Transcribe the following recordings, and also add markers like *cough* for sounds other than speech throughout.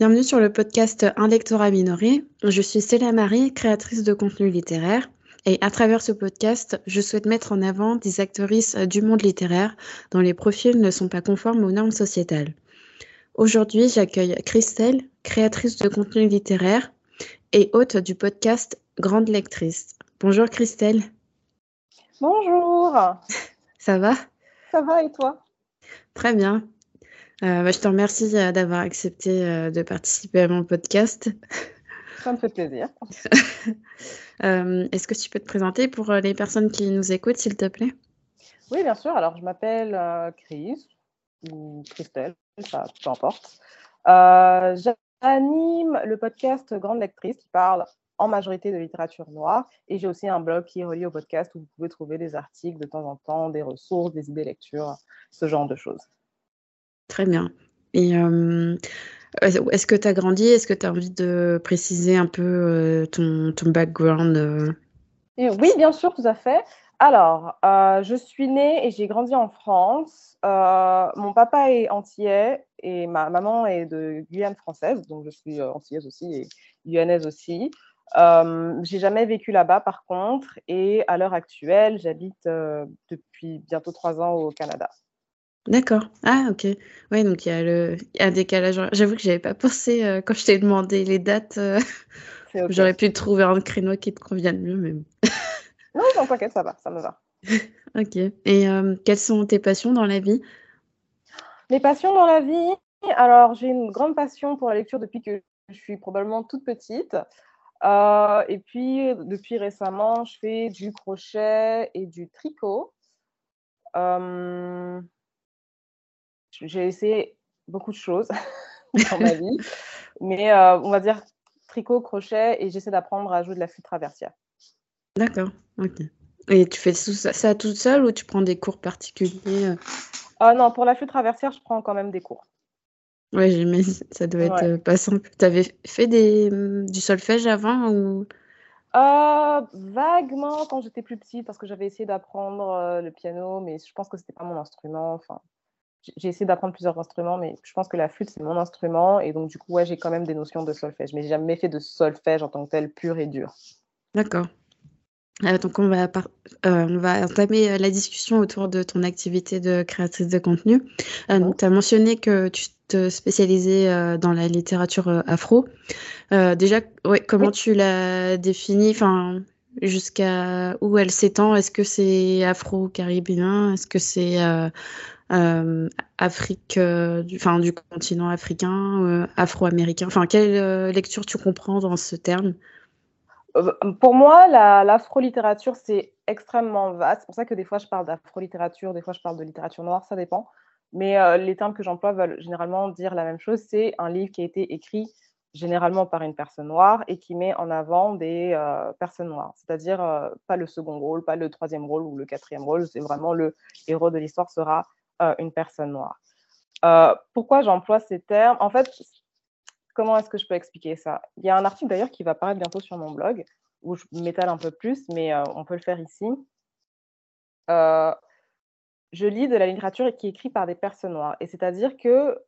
bienvenue sur le podcast Un lectorat minoré. Je suis Célia Marie, créatrice de contenu littéraire. Et à travers ce podcast, je souhaite mettre en avant des actrices du monde littéraire dont les profils ne sont pas conformes aux normes sociétales. Aujourd'hui, j'accueille Christelle, créatrice de contenu littéraire et hôte du podcast Grande lectrice. Bonjour Christelle. Bonjour. Ça va? Ça va et toi? Très bien. Euh, bah, je te remercie euh, d'avoir accepté euh, de participer à mon podcast. Ça me fait plaisir. *laughs* Est-ce que tu peux te présenter pour les personnes qui nous écoutent, s'il te plaît? Oui, bien sûr. Alors, je m'appelle Chris ou Christelle, ça, peu importe. J'anime le podcast Grande Lectrice qui parle en majorité de littérature noire. Et j'ai aussi un blog qui est relié au podcast où vous pouvez trouver des articles de temps en temps, des ressources, des idées lecture, ce genre de choses. Très bien. Et euh, est-ce que tu as grandi? Est-ce que tu as envie de préciser un peu euh, ton, background euh? Oui, bien sûr, tout à fait. Alors, je suis née et j'ai grandi en France. mon papa est antillais et ma maman est de Guyane française, donc je suis antillaise aussi et guyanaise aussi. j'ai jamais vécu là-bas par contre, et à l'heure actuelle, j'habite depuis bientôt trois ans au Canada. D'accord. Ah, OK. Ouais, donc il y a le un décalage j'avoue que j'avais pas pensé, euh, quand je t'ai demandé les dates, euh, *laughs* j'aurais pu trouver un créneau qui te convienne mieux, mais *laughs* Non, non, t'inquiète, ça va, ça me va. *laughs* OK et quelles sont tes passions dans la vie? Mes passions dans la vie? Alors, j'ai une grande passion pour la lecture depuis que je suis probablement toute petite, euh, et puis, depuis récemment, je fais du crochet et du tricot j'ai essayé beaucoup de choses *laughs* dans ma vie, *laughs* mais euh, on va dire tricot, crochet, et j'essaie d'apprendre à jouer de la flûte traversière. D'accord, ok. Et tu fais ça, toute seule ou tu prends des cours particuliers euh? Ah non, pour la flûte traversière, je prends quand même des cours. Ouais, j'imagine, ça doit être euh, pas simple. Tu avais fait des, du solfège avant ou? Vaguement quand j'étais plus petite, parce que j'avais essayé d'apprendre le piano, mais je pense que c'était pas mon instrument. Enfin, j'ai essayé d'apprendre plusieurs instruments, mais je pense que la flûte, c'est mon instrument. Et donc, du coup, ouais, j'ai quand même des notions de solfège. Mais j'ai jamais fait de solfège en tant que tel, pur et dur. D'accord. Euh, donc, on va, euh, on va entamer euh, la discussion autour de ton activité de créatrice de contenu. donc, tu as mentionné que tu te spécialisais dans la littérature afro. déjà, ouais, comment tu l'as définie? Enfin, Jusqu'à où elle s'étend? Est-ce que c'est afro-caribéen? Est-ce que c'est euh, Afrique, euh, du, enfin, du continent africain, euh, afro-américain Enfin, quelle lecture tu comprends dans ce terme? Pour moi, l'afro-littérature, c'est extrêmement vaste. C'est pour ça que des fois, je parle d'afro-littérature, des fois, je parle de littérature noire, ça dépend. Mais les termes que j'emploie veulent généralement dire la même chose. C'est un livre qui a été écrit généralement par une personne noire et qui met en avant des personnes noires. C'est-à-dire pas le second rôle, pas le troisième rôle ou le quatrième rôle. C'est vraiment le héros de l'histoire sera euh, une personne noire. Euh, pourquoi j'emploie ces termes? En fait, comment est-ce que je peux expliquer ça? Il y a un article d'ailleurs qui va paraître bientôt sur mon blog où je m'étale un peu plus, mais euh, on peut le faire ici. je lis de la littérature qui est écrite par des personnes noires. Et c'est-à-dire que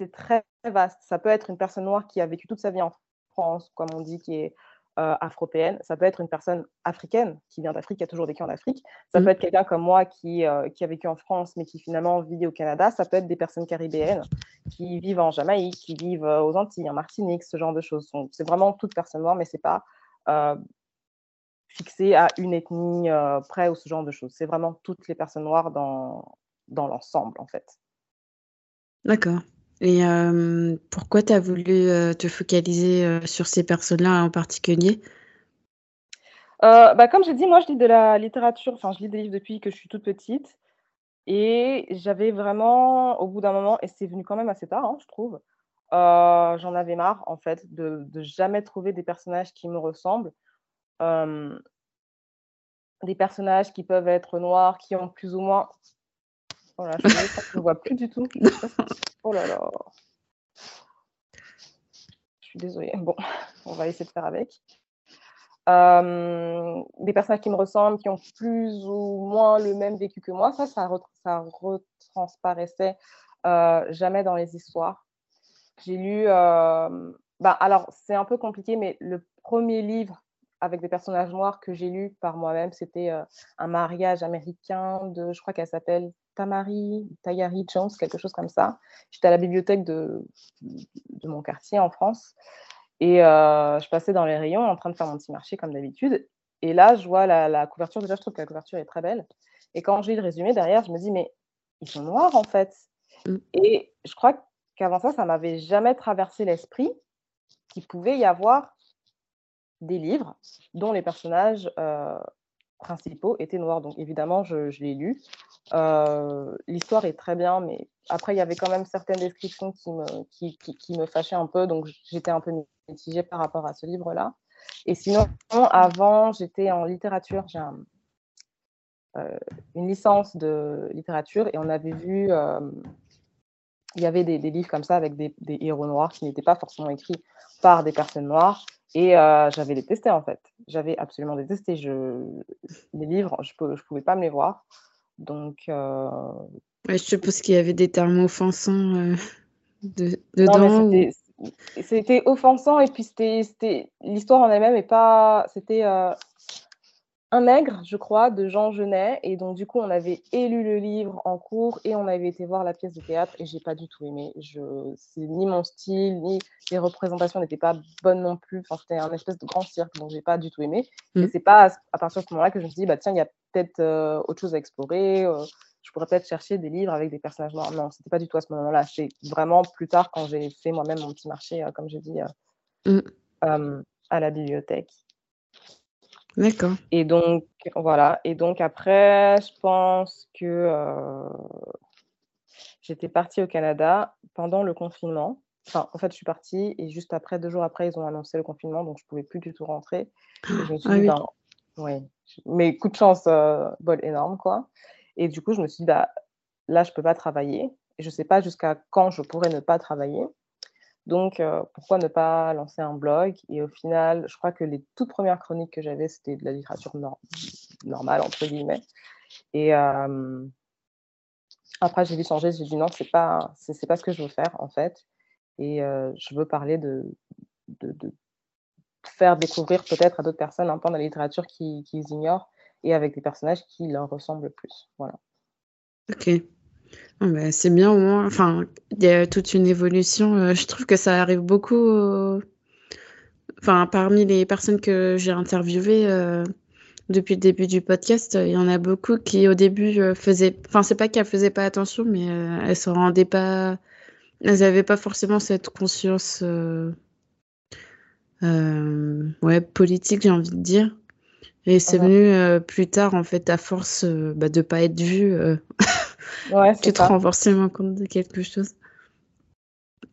c'est très vaste. Ça peut être une personne noire qui a vécu toute sa vie en France, comme on dit, qui est euh, afropéenne, ça peut être une personne africaine qui vient d'Afrique, qui a toujours vécu en Afrique, ça peut mmh. être quelqu'un comme moi qui, euh, qui a vécu en France mais qui finalement vit au Canada, ça peut être des personnes caribéennes qui vivent en Jamaïque, qui vivent euh, aux Antilles, en Martinique, ce genre de choses. C'est vraiment toute personne noire, mais c'est pas fixé à une ethnie près ou ce genre de choses. C'est vraiment toutes les personnes noires dans, dans l'ensemble en fait. D'accord. Et pourquoi tu as voulu, te focaliser, sur ces personnes-là en particulier? bah, comme j'ai dit, moi, je lis de la littérature, enfin, je lis des livres depuis que je suis toute petite et j'avais vraiment, au bout d'un moment et c'est venu quand même assez tard, hein, je trouve, j'en avais marre, en fait, de jamais trouver des personnages qui me ressemblent. des personnages qui peuvent être noirs, qui ont plus ou moins Oh là, je ne vois plus du tout. Oh là là. Je suis désolée. Bon, on va essayer de faire avec. Euh, des personnages qui me ressemblent, qui ont plus ou moins le même vécu que moi, ça, ça, retransparaissait euh, jamais dans les histoires. J'ai lu. Bah, alors, c'est un peu compliqué, mais le premier livre avec des personnages noirs que j'ai lu par moi-même, c'était un mariage américain de, je crois qu'elle s'appelle Tamari, Tayari Jones, quelque chose comme ça. J'étais à la bibliothèque de, de mon quartier en France. Et je passais dans les rayons en train de faire mon petit marché comme d'habitude. Et là, je vois la, couverture. Déjà, je trouve que la couverture est très belle. Et quand j'ai le résumé derrière, je me dis, mais ils sont noirs en fait. Mmh. Et je crois qu'avant ça, ça m'avait jamais traversé l'esprit qu'il pouvait y avoir des livres dont les personnages principaux étaient noirs. Donc évidemment, je, l'ai lu. L'histoire est très bien, mais après, il y avait quand même certaines descriptions qui me, qui, me fâchaient un peu, donc j'étais un peu mitigée par rapport à ce livre-là. Et sinon, avant, j'étais en littérature. J'ai une licence de littérature et on avait vu, il y avait des, livres comme ça avec des, héros noirs qui n'étaient pas forcément écrits par des personnes noires. Et euh, j'avais détesté en fait. J'avais absolument détesté. Je... Les livres, je ne pouvais pas me les voir. Donc. Euh... Ouais, je suppose qu'il y avait des termes offensants euh, de... dedans. C'était offensant et puis c'était l'histoire en elle-même et pas. C'était euh, un nègre, je crois, de Jean Genet. Et donc, du coup, on avait élu le livre en cours et on avait été voir la pièce de théâtre et j'ai pas du tout aimé. Je, c'est ni mon style, ni les représentations n'étaient pas bonnes non plus. Enfin, c'était un espèce de grand cirque, donc j'ai pas du tout aimé. Et mmh. c'est pas à, partir de ce moment-là que je me suis dit, bah tiens, il y a peut-être euh, autre chose à explorer. Euh, je pourrais peut-être chercher des livres avec des personnages noirs. Non, c'était pas du tout à ce moment-là. C'est vraiment plus tard quand j'ai fait moi-même mon petit marché, euh, comme je dis, mmh. à la bibliothèque. D'accord. Et donc, voilà. Et donc, après, je pense que euh, j'étais partie au Canada pendant le confinement. Enfin, en fait, je suis partie et juste après, deux jours après, ils ont annoncé le confinement, donc je ne pouvais plus du tout rentrer. je me suis ah dit, ben, oui. Mais coup de chance, euh, bol énorme, quoi. Et du coup, je me suis dit, bah, là, je ne peux pas travailler. Et je ne sais pas jusqu'à quand je pourrais ne pas travailler. Donc, euh, pourquoi ne pas lancer un blog? Et au final, je crois que les toutes premières chroniques que j'avais, c'était de la littérature normale, entre guillemets. Et euh, après, j'ai dû changer. J'ai dit non, c'est pas, pas ce que je veux faire, en fait. Et euh, je veux parler de, de, faire découvrir peut-être à d'autres personnes un pan de la littérature qu'ils ignorent et avec des personnages qui leur ressemblent plus. Voilà. Ok. Ah bah, c'est bien au moins. Enfin, il y a toute une évolution. Euh, je trouve que ça arrive beaucoup. Enfin, parmi les personnes que j'ai interviewées euh, depuis le début du podcast, il y en a beaucoup qui au début euh, faisaient. Enfin, c'est pas qu'elles faisaient pas attention, mais elles se rendaient pas. Elles n'avaient pas forcément cette conscience. ouais, politique, j'ai envie de dire. Et c'est venu plus tard, en fait, à force bah, de pas être vue. *laughs* Ouais, tu te rends forcément compte de quelque chose.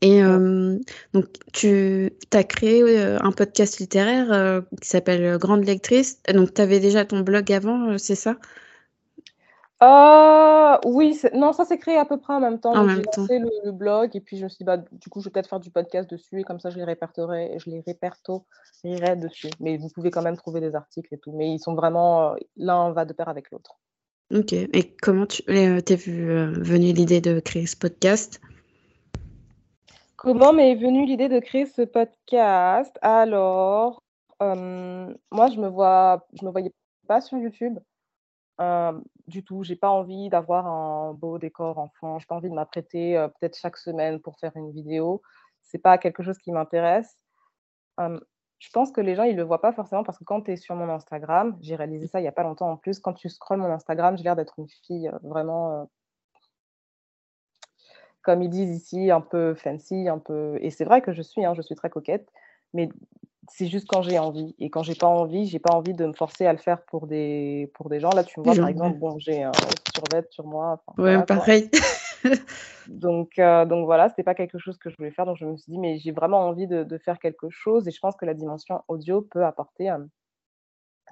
Et euh, donc, tu as créé euh, un podcast littéraire euh, qui s'appelle Grande Lectrice. Donc, tu avais déjà ton blog avant, c'est ça? Oui, non, ça s'est créé à peu près en même temps. En même temps. Lancé le, blog et puis je me suis dit, bah, du coup, je vais peut-être faire du podcast dessus et comme ça, je les répertorierai, je les répertorierai dessus. Mais vous pouvez quand même trouver des articles et tout. Mais ils sont vraiment, l'un va de pair avec l'autre. Ok. Et comment tu euh, t'es euh, venue l'idée de créer ce podcast? Comment m'est venue l'idée de créer ce podcast? Alors, euh, moi, je me vois, je me voyais pas sur YouTube du tout. J'ai pas envie d'avoir un beau décor enfant. J'ai pas envie de m'apprêter peut-être chaque semaine pour faire une vidéo. C'est pas quelque chose qui m'intéresse je pense que les gens, ils ne le voient pas forcément parce que quand tu es sur mon Instagram, j'ai réalisé ça il n'y a pas longtemps en plus, quand tu scrolles mon Instagram, j'ai l'air d'être une fille euh, vraiment, euh, comme ils disent ici, un peu fancy, un peu... Et c'est vrai que je suis, hein, je suis très coquette, mais c'est juste quand j'ai envie. Et quand j'ai pas envie, j'ai pas envie de me forcer à le faire pour des, pour des gens. Là, tu me vois, par exemple, bon, j'ai un survêt sur moi. ouais, pareil. *laughs* donc, euh, donc voilà, c'était pas quelque chose que je voulais faire. Donc je me suis dit, mais j'ai vraiment envie de, faire quelque chose. Et je pense que la dimension audio peut apporter euh,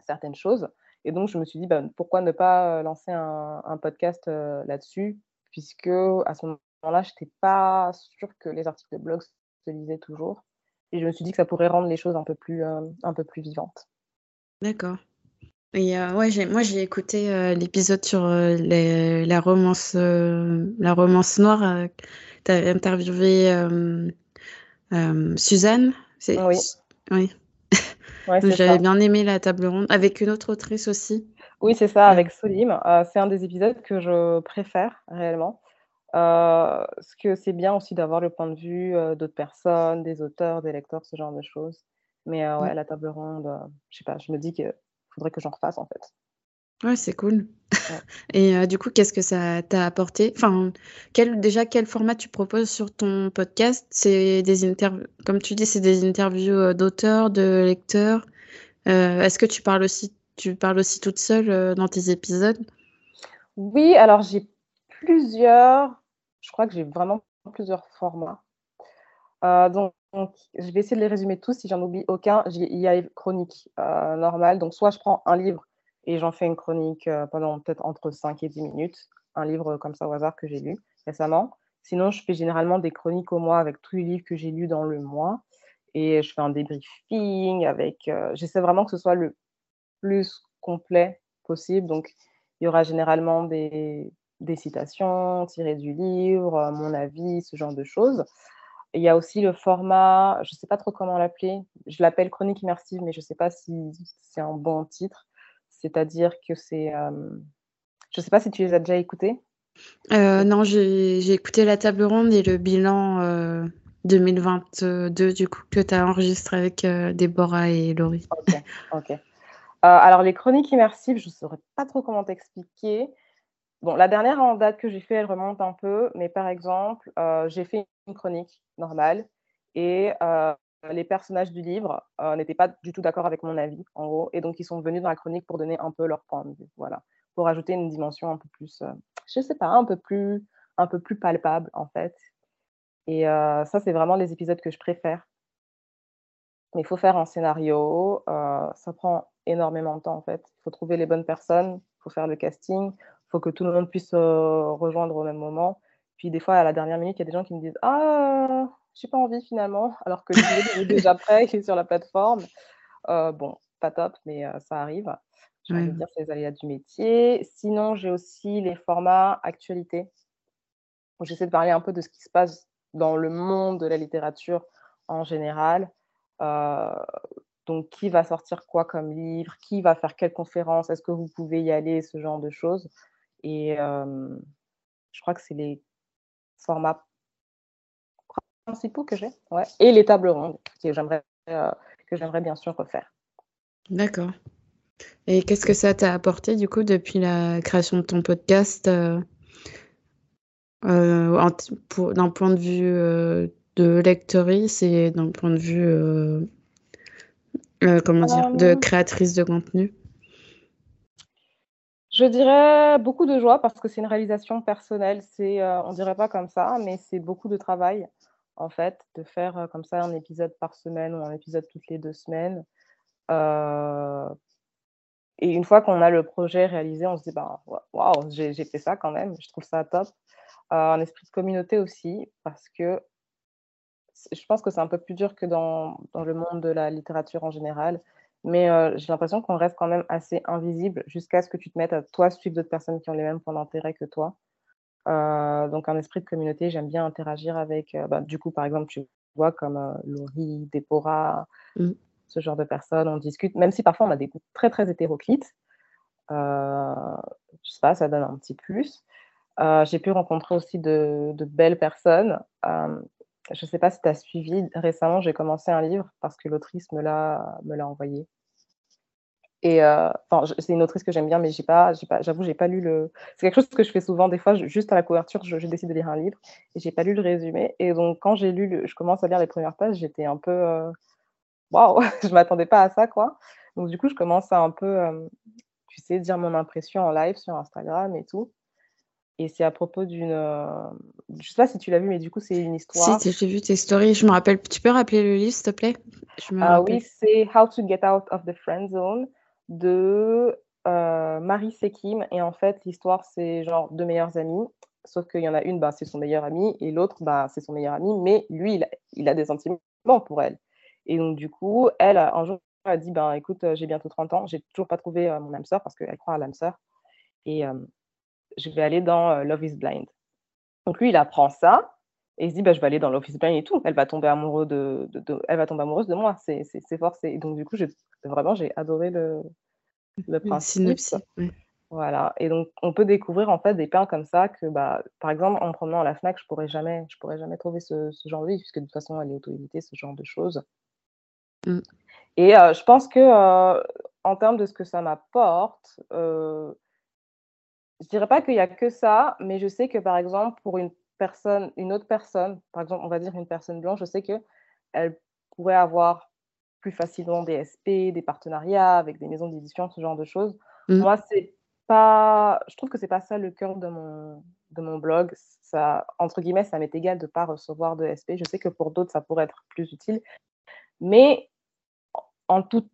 certaines choses. Et donc je me suis dit, bah, pourquoi ne pas euh, lancer un, podcast là-dessus, puisque à ce moment-là, je n'étais pas sûre que les articles de blog se lisaient toujours. Et je me suis dit que ça pourrait rendre les choses un peu plus, un peu plus vivantes. D'accord. Et euh, ouais, j'ai, moi j'ai écouté euh, l'épisode sur euh, les, la romance, la romance noire. tu as interviewé Suzanne Oui. Oui. J'avais bien aimé la table ronde avec une autre autrice aussi. Oui, c'est ça, avec Solim. c'est un des épisodes que je préfère réellement. parce que c'est bien aussi d'avoir le point de vue d'autres personnes, des auteurs, des lecteurs, ce genre de choses. Mais ouais, la table ronde, je sais pas, je me dis qu'il faudrait que j'en refasse en fait. Ouais, c'est cool. *laughs* Et du coup, qu'est-ce que ça t'a apporté? Enfin, quel déjà, quel format tu proposes sur ton podcast? C'est des interviews comme tu dis, c'est des interviews, d'auteurs, de lecteurs? est-ce que tu parles aussi tu parles aussi toute seule, dans tes épisodes? Oui, alors j'ai plusieurs je crois que j'ai vraiment plusieurs formats. donc je vais essayer de les résumer tous, si j'en oublie aucun, il y a les chroniques, normales. Donc soit je prends un livre et j'en fais une chronique euh, pendant peut-être entre 5 et 10 minutes, un livre comme ça au hasard que j'ai lu récemment. Sinon, je fais généralement des chroniques au mois avec tous les livres que j'ai lus dans le mois. Et je fais un débriefing avec. Euh, j'essaie vraiment que ce soit le plus complet possible. Donc, il y aura généralement des, des citations tirées du livre, euh, mon avis, ce genre de choses. Il y a aussi le format, je ne sais pas trop comment l'appeler, je l'appelle chronique immersive, mais je ne sais pas si c'est un bon titre. C'est-à-dire que c'est. je ne sais pas si tu les as déjà écoutés. Euh, non, j'ai écouté la table ronde et le bilan 2022 du coup que tu as enregistré avec Déborah et Laurie. Ok, ok. alors les chroniques immersives, je ne saurais pas trop comment t'expliquer. Bon, la dernière en date que j'ai fait, elle remonte un peu, mais par exemple, j'ai fait une chronique normale et les personnages du livre euh, n'étaient pas du tout d'accord avec mon avis, en gros, et donc ils sont venus dans la chronique pour donner un peu leur point de vue, voilà, pour ajouter une dimension un peu plus, euh, je sais pas, un peu plus, un peu plus palpable en fait. Et euh, ça, c'est vraiment les épisodes que je préfère. Mais il faut faire un scénario, ça prend énormément de temps en fait. Il faut trouver les bonnes personnes, il faut faire le casting, faut que tout le monde puisse rejoindre au même moment. Puis des fois, à la dernière minute, il y a des gens qui me disent Ah, j'ai pas envie finalement, *laughs* alors que le est déjà prêt, il est sur la plateforme. Euh, bon, pas top, mais euh, ça arrive. Je vais dire, c'est les aléas du métier. Sinon, j'ai aussi les formats actualité. J'essaie de parler un peu de ce qui se passe dans le monde de la littérature en général. Euh, donc, qui va sortir quoi comme livre? Qui va faire quelle conférence? Est-ce que vous pouvez y aller? Ce genre de choses. Et je crois que c'est les formats principaux que j'ai, ouais. et les tables rondes que j'aimerais euh, que j'aimerais bien sûr refaire. D'accord. Et qu'est-ce que ça t'a apporté du coup depuis la création de ton podcast euh, euh, d'un point de vue de lectrice et d'un point de vue comment dire de créatrice de contenu? Je dirais beaucoup de joie parce que c'est une réalisation personnelle. C'est, on dirait pas comme ça, mais c'est beaucoup de travail en fait, de faire comme ça un épisode par semaine ou un épisode toutes les deux semaines. et une fois qu'on a le projet réalisé, on se dit, bah, waouh, j'ai fait ça quand même, je trouve ça top. un esprit de communauté aussi, parce que je pense que c'est un peu plus dur que dans, dans, le monde de la littérature en général. Mais j'ai l'impression qu'on reste quand même assez invisible jusqu'à ce que tu te mettes à toi suivre d'autres personnes qui ont les mêmes points d'intérêt que toi. Euh, donc un esprit de communauté, j'aime bien interagir avec, euh, bah, du coup, par exemple, tu vois, comme euh, Laurie, Déborah, mmh. ce genre de personnes, on discute, même si parfois on a des goûts très, très hétéroclites. je sais pas, ça donne un petit plus. j'ai pu rencontrer aussi de, de belles personnes. Je ne sais pas si tu as suivi, récemment, j'ai commencé un livre parce que l'autrice me l'a envoyé. Et euh, c'est une autrice que j'aime bien, mais j'ai pas, j'ai pas, pas lu le. C'est quelque chose que je fais souvent. Des fois, juste à la couverture, je, décide de lire un livre et j'ai pas lu le résumé. Et donc, quand j'ai lu, le... je commence à lire les premières pages, j'étais un peu, euh, waouh, *laughs* je m'attendais pas à ça, quoi. Donc, du coup, je commence à un peu, euh, tu sais, dire mon impression en live sur Instagram et tout. Et c'est à propos d'une. Je sais pas si tu l'as vu, mais du coup, c'est une histoire. Si, j'ai vu tes stories. Je me rappelle. Tu peux rappeler le livre, s'il te plaît? Ah oui, c'est How to Get Out of the Friend Zone de euh, Marie Sekim. Et en fait, l'histoire, c'est genre deux meilleures amies. Sauf qu'il y en a une, bah, c'est son meilleur ami, et l'autre, bah, c'est son meilleur ami, mais lui, il a, il a, des sentiments pour elle. Et donc, du coup, elle, un jour, elle a dit, ben, écoute, j'ai bientôt 30 ans, j'ai toujours pas trouvé euh, mon âme sœur, parce qu'elle croit à l'âme sœur, et euh, je vais aller dans Love is Blind. Donc, lui, il apprend ça, et il se dit bah, je vais aller dans l'office bien et tout. Elle va tomber amoureux de, elle va tomber amoureuse de moi. C'est forcé. Et donc du coup, vraiment j'ai adoré le, le principe. Voilà. Et donc on peut découvrir en fait des pains comme ça que bah par exemple en promenant à la Fnac, je pourrais jamais, je pourrais jamais trouver ce, genre de livre puisque de toute façon elle est auto-éditée ce genre de choses. Mmh. Et euh, je pense que euh, en termes de ce que ça m'apporte, euh, je dirais pas qu'il y a que ça, mais je sais que par exemple pour une personne, une autre personne, par exemple, on va dire une personne blanche, je sais qu'elle pourrait avoir plus facilement des SP, des partenariats avec des maisons d'édition, ce genre de choses. Mmh. Moi, c'est pas, je trouve que c'est pas ça le cœur de mon, de mon blog. Ça, entre guillemets, ça m'est égal de pas recevoir de SP. Je sais que pour d'autres, ça pourrait être plus utile. Mais en toute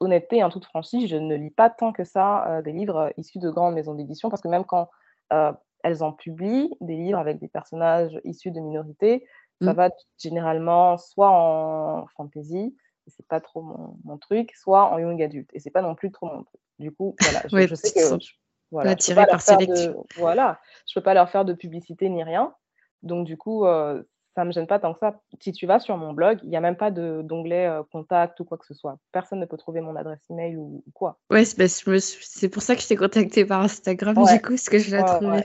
honnêteté, en toute franchise, je ne lis pas tant que ça euh, des livres issus de grandes maisons d'édition parce que même quand euh, elles en publient des livres avec des personnages issus de minorités. Ça mmh. va généralement soit en fantasy, c'est pas trop mon, truc, soit en young adulte, et c'est pas non plus trop mon truc. Du coup, voilà, je, sais que je, voilà, je peux pas par sélection. voilà, je peux pas leur faire de publicité ni rien. Donc du coup, euh, ça me gêne pas tant que ça. Si tu vas sur mon blog, il n'y a même pas d'onglet euh, contact ou quoi que ce soit. Personne ne peut trouver mon adresse email ou, ou quoi. Ouais, c'est pour ça que je t'ai contacté par Instagram, du coup, ce que je l'ai trouvé.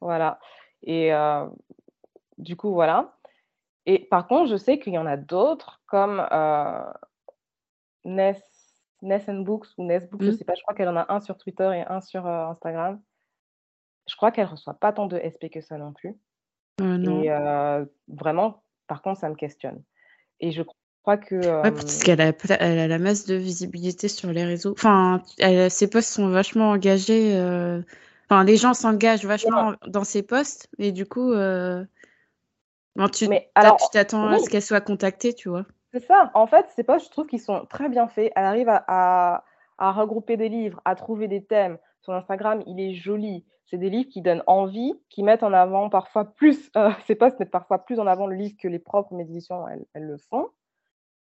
Voilà. Et euh, du coup, voilà. Et par contre, je sais qu'il y en a d'autres comme euh, Ness, Ness Books ou Ness Books, je ne mmh. sais pas, je crois qu'elle en a un sur Twitter et un sur euh, Instagram. Je crois qu'elle ne reçoit pas tant de SP que ça non plus. Et vraiment, par contre, ça me questionne. Et je crois que. Ouais, parce qu'elle a, elle a la masse de visibilité sur les réseaux. Enfin, ses posts sont vachement engagés Enfin, les gens s'engagent vachement dans ces postes et du coup, euh, tu t'attends à ce qu'elle soit contactée, tu vois. C'est ça. En fait, ces postes, je trouve qu'ils sont très bien faits. Elle arrive à, regrouper des livres, à trouver des thèmes. Son Instagram, il est joli. C'est des livres qui donnent envie, qui mettent en avant parfois plus, euh, *laughs* ces posts mettent parfois plus en avant le livre que les propres éditions, elles, le font.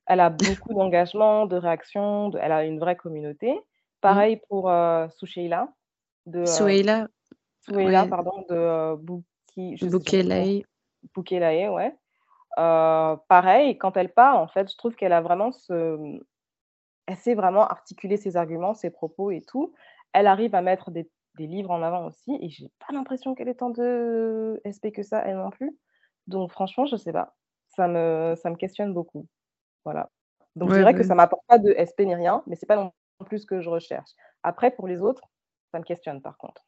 Elle a beaucoup d'engagement, de réaction, elle a une vraie communauté. Mmh. Pareil pour euh, Soucheila de Soueila. Soueila, pardon, de Bouki. Boukelae, ouais. pareil, quand elle parle, en fait, je trouve qu'elle a vraiment ce. Elle sait vraiment articuler ses arguments, ses propos et tout. Elle arrive à mettre des, des livres en avant aussi, et j'ai pas l'impression qu'elle ait tant de SP que ça, elle non plus. Donc, franchement, je sais pas. Ça me, ça me questionne beaucoup. Voilà. Donc, je dirais que ça m'apporte pas de SP ni rien, mais c'est pas non plus ce que je recherche. Après, pour les autres, ça me questionne par contre.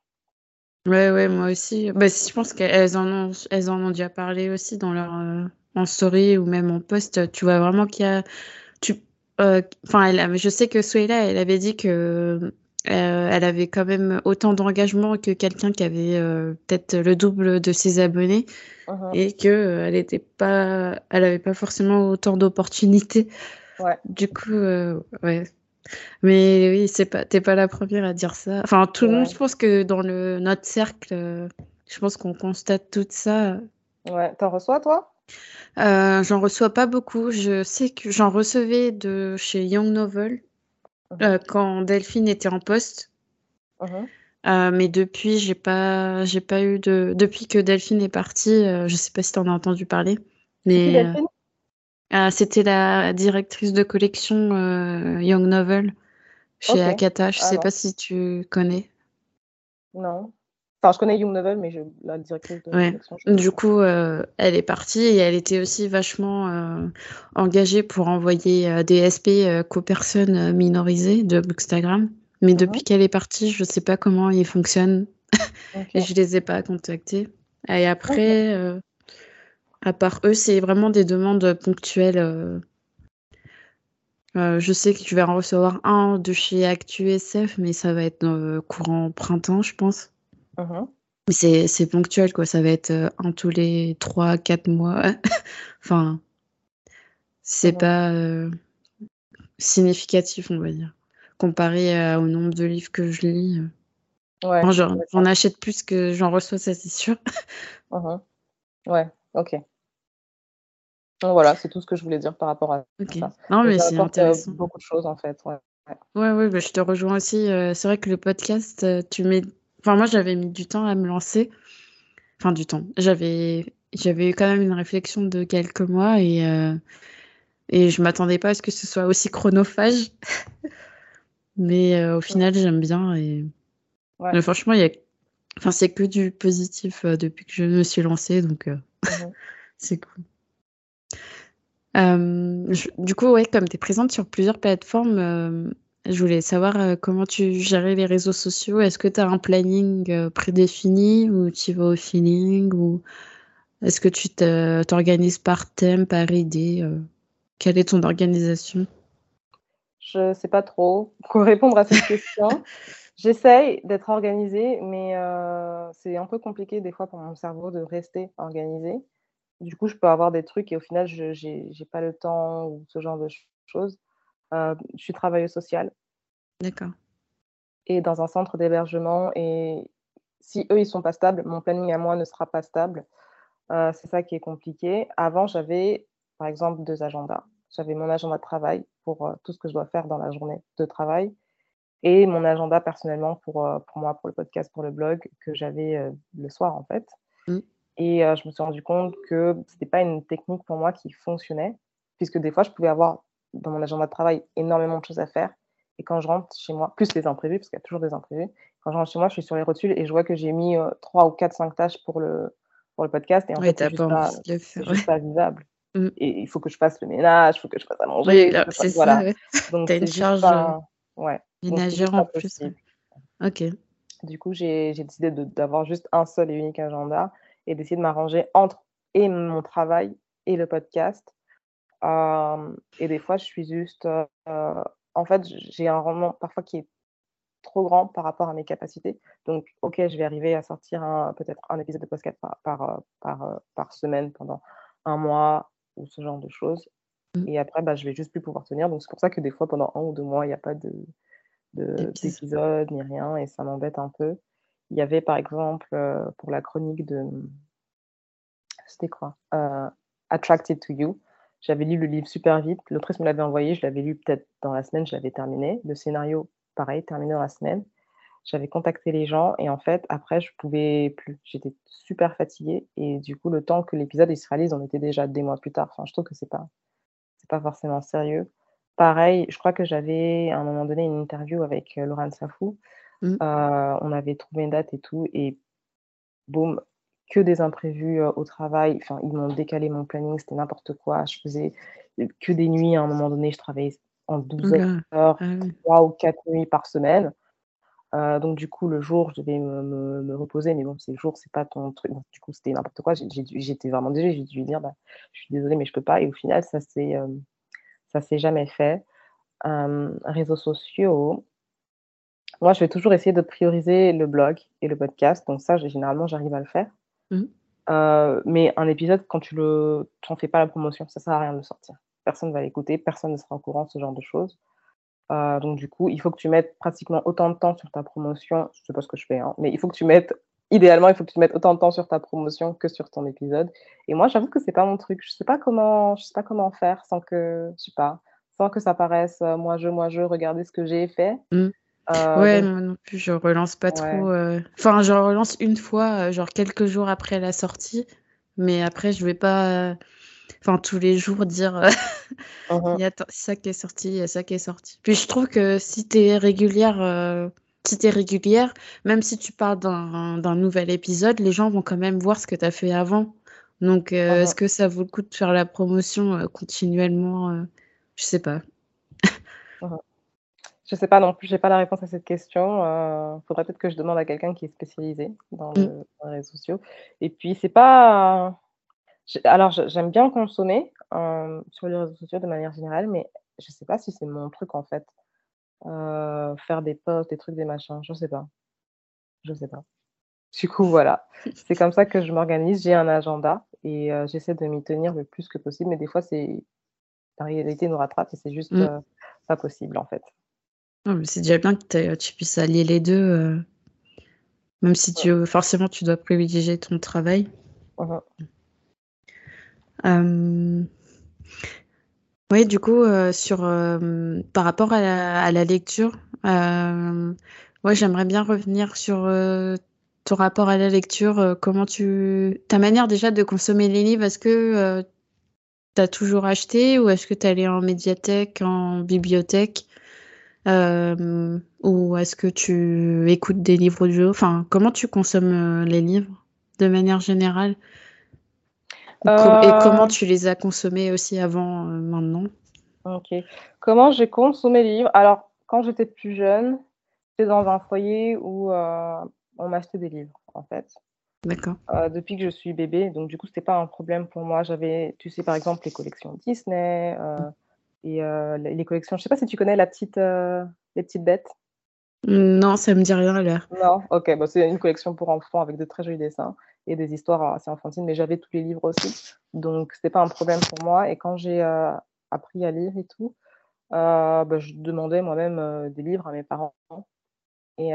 Ouais, ouais, moi aussi. Bah, je pense qu'elles en ont, elles en ont déjà parlé aussi dans leur euh, en story ou même en post. Tu vois vraiment qu'il y a, tu, euh, enfin, je sais que Suela, elle avait dit que euh, elle avait quand même autant d'engagement que quelqu'un qui avait peut-être le double de ses abonnés uh-huh. et que elle était pas, elle avait pas forcément autant d'opportunités. Ouais. Du coup, ouais, mais oui, c'est pas, t'es pas la première à dire ça. Enfin, tout le monde, je pense que dans le, notre cercle, je pense qu'on constate tout ça. Ouais, t'en reçois toi? Euh, J'en reçois pas beaucoup. Je sais que j'en recevais de chez Young Novel euh, quand Delphine était en poste. Mmh euh, mais depuis, j'ai pas, j'ai pas eu de. Depuis que Delphine est partie, je sais pas si t'en as entendu parler. Mais ah, c'était la directrice de collection euh, Young Novel chez Akata. Je sais pas si tu connais. Non. Enfin, je connais Young Novel, mais je... la directrice de collection. Du coup, euh, elle est partie et elle était aussi vachement euh, engagée pour envoyer des SP qu'aux personnes minorisées de Bookstagram. Mais mhm. depuis qu'elle est partie, je ne sais pas comment ils fonctionnent. *laughs* et je ne les ai pas contactés. Et après, à part eux, c'est vraiment des demandes ponctuelles. Euh. Euh, je sais que tu vas en recevoir un de chez ActuSF, mais ça va être euh, courant printemps, je pense. Mmh mais c'est ponctuel, quoi. Ça va être un tous les 3-4 mois. *laughs* enfin, c'est mmh pas significatif, on va dire. Comparé au nombre de livres que je lis. Ouais, j'en achète plus que j'en reçois, ça c'est sûr. Mmh *laughs* ouais, ok. Donc voilà, c'est tout ce que je voulais dire par rapport à ça. Non, mais c'est intéressant. beaucoup de choses en fait. Ouais, ouais, ouais bah, je te rejoins aussi. Euh, c'est vrai que le podcast, euh, tu mets. Enfin, moi, j'avais mis du temps à me lancer. Enfin, du temps. J'avais j'avais eu quand même une réflexion de quelques mois et, euh, et je m'attendais pas à ce que ce soit aussi chronophage. *laughs* Mais euh, au final, j'aime bien. Et... Mais franchement, il y a... enfin, c'est que du positif euh, depuis que je me suis lancée, donc mhm. *laughs* c'est cool. du coup, ouais, comme tu es présente sur plusieurs plateformes, je voulais savoir comment tu gérais les réseaux sociaux. Est-ce que tu as un planning prédéfini ou tu vas au feeling ou est-ce que tu t'organises par thème, par idée euh? Quelle est ton organisation? Je ne sais pas trop quoi répondre à cette question. *laughs* J'essaye d'être organisée, mais euh, c'est un peu compliqué des fois pour mon cerveau de rester organisé. Du coup, je peux avoir des trucs et au final, je n'ai pas le temps ou ce genre de choses. Euh, je suis travailleuse sociale. D'accord. Et dans un centre d'hébergement. Et si eux, ils sont pas stables, mon planning à moi ne sera pas stable. Euh, c'est ça qui est compliqué. Avant, j'avais, par exemple, deux agendas. J'avais mon agenda de travail pour euh, tout ce que je dois faire dans la journée de travail et mon agenda personnellement pour, euh, pour moi, pour le podcast, pour le blog, que j'avais le soir, en fait. Mmh. Et je me suis rendu compte que ce n'était pas une technique pour moi qui fonctionnait, puisque des fois, je pouvais avoir dans mon agenda de travail énormément de choses à faire. Et quand je rentre chez moi, plus les imprévus, parce qu'il y a toujours des imprévus, quand je rentre chez moi, je suis sur les rotules et je vois que j'ai mis trois ou quatre, cinq tâches pour le, pour le podcast. Et en fait, c'est juste, pas, visible. Mm. Et il faut que je fasse le ménage, il faut que je fasse à manger. c'est ça. Donc, une charge pas... ouais. ménagère en plus. Ok. Du coup, j'ai décidé d'avoir juste un seul et unique agenda et d'essayer de m'arranger entre et mon travail et le podcast. Euh, et des fois, je suis juste. Euh, en fait, j'ai un rendement parfois qui est trop grand par rapport à mes capacités. Donc, OK, je vais arriver à sortir peut-être un épisode de podcast par, par, euh, par, par, semaine pendant un mois ou ce genre de choses. Mmh. Et après, bah, je vais juste plus pouvoir tenir. Donc, c'est pour ça que des fois, pendant un ou deux mois, il n'y a pas de, d'épisode ni rien et ça m'embête un peu. Il y avait par exemple euh, pour la chronique de. C'était quoi Attracted to You. J'avais lu le livre super vite. L'autrice me l'avait envoyé. Je l'avais lu peut-être dans la semaine. Je l'avais terminé. Le scénario pareil, terminé dans la semaine. J'avais contacté les gens et en fait, après, je pouvais plus. J'étais super fatiguée et du coup, le temps que l'épisode se réalise, on était déjà des mois plus tard. Enfin, je trouve que c'est pas, c'est pas forcément sérieux. Pareil, je crois que j'avais à un moment donné une interview avec euh, Laurent Safou. Mmh. Euh, on avait trouvé une date et tout et boum, que des imprévus euh, au travail. Enfin, ils m'ont décalé mon planning, c'était n'importe quoi. Je faisais que des nuits à un moment donné, je travaillais en 12 heures, 3 ah ou 4 nuits par semaine. Euh, donc du coup, le jour, je devais me, me, reposer, mais bon, c'est le jour, c'est pas ton truc. du coup, c'était n'importe quoi. J'étais vraiment désolée. J'ai dû lui dire, bah, je suis désolée, mais je peux pas. Et au final, ça s'est, euh, ça s'est jamais fait. Euh, réseaux sociaux. Moi, je vais toujours essayer de prioriser le blog et le podcast. Donc ça, généralement, j'arrive à le faire. Mmh. mais un épisode, quand tu le, fais pas la promotion, ça sert à rien de le sortir personne ne va l'écouter, personne ne sera au courant ce genre de choses. Euh, donc, du coup, il faut que tu mettes pratiquement autant de temps sur ta promotion. Je ne sais pas ce que je fais, hein, mais il faut que tu mettes, idéalement, il faut que tu mettes autant de temps sur ta promotion que sur ton épisode. Et moi, j'avoue que c'est pas mon truc. Je sais pas comment, je sais pas comment faire sans que, je sais pas, sans que ça paraisse euh, moi je, moi je, regardez ce que j'ai fait. Mmh. Euh, ouais, non plus, je relance pas trop. Enfin, je relance une fois, genre quelques jours après la sortie, mais après, je vais pas enfin tous les jours dire euh, uh-huh. *laughs* il y a ça qui est sorti, il y a ça qui est sorti. Puis je trouve que si tu es régulière, euh, si tu régulière, même si tu parles d'un nouvel épisode, les gens vont quand même voir ce que tu as fait avant. Donc euh, uh-huh. est-ce que ça vaut le coup de faire la promotion continuellement Je sais pas. Uh-huh. Je sais pas non plus, j'ai pas la réponse à cette question. Il faudrait peut-être que je demande à quelqu'un qui est spécialisé dans, mmh. dans, les réseaux sociaux. Et puis c'est pas alors, j'aime bien consommer euh, sur les réseaux sociaux de manière générale, mais je ne sais pas si c'est mon truc en fait. Euh, faire des posts, des trucs, des machins, je ne sais pas. Je ne sais pas. Du coup, voilà. *laughs* C'est comme ça que je m'organise. J'ai un agenda et euh, j'essaie de m'y tenir le plus que possible, mais des fois, c'est la réalité nous rattrape et c'est juste mmh. pas possible en fait. C'est déjà bien que tu puisses allier les deux, même si tu, forcément tu dois privilégier ton travail. Mmh euh, oui, du coup, euh, sur, euh, par rapport à la, lecture, moi, j'aimerais bien revenir sur ton rapport à la lecture, comment tu... Ta manière déjà de consommer les livres, est-ce que tu as toujours acheté ou est-ce que tu allé en médiathèque, en bibliothèque? Ou est-ce que tu écoutes des livres audio? Enfin, comment tu consommes les livres de manière générale? Et comment tu les as consommés aussi avant, maintenant? Ok. Comment j'ai consommé les livres? Alors, quand j'étais plus jeune, j'étais dans un foyer où on m'achetait des livres, en fait. D'accord. depuis que je suis bébé, donc du coup, c'était pas un problème pour moi. J'avais, tu sais, par exemple, les collections Disney. Et les collections. Je sais pas si tu connais la petite, les petites bêtes. Non, ça me dit rien l'air. Non, ok, bah, c'est une collection pour enfants avec de très jolis dessins et des histoires assez enfantines, mais j'avais tous les livres aussi, donc c'était pas un problème pour moi. Et quand j'ai appris à lire et tout, bah, je demandais moi-même des livres à mes parents. Et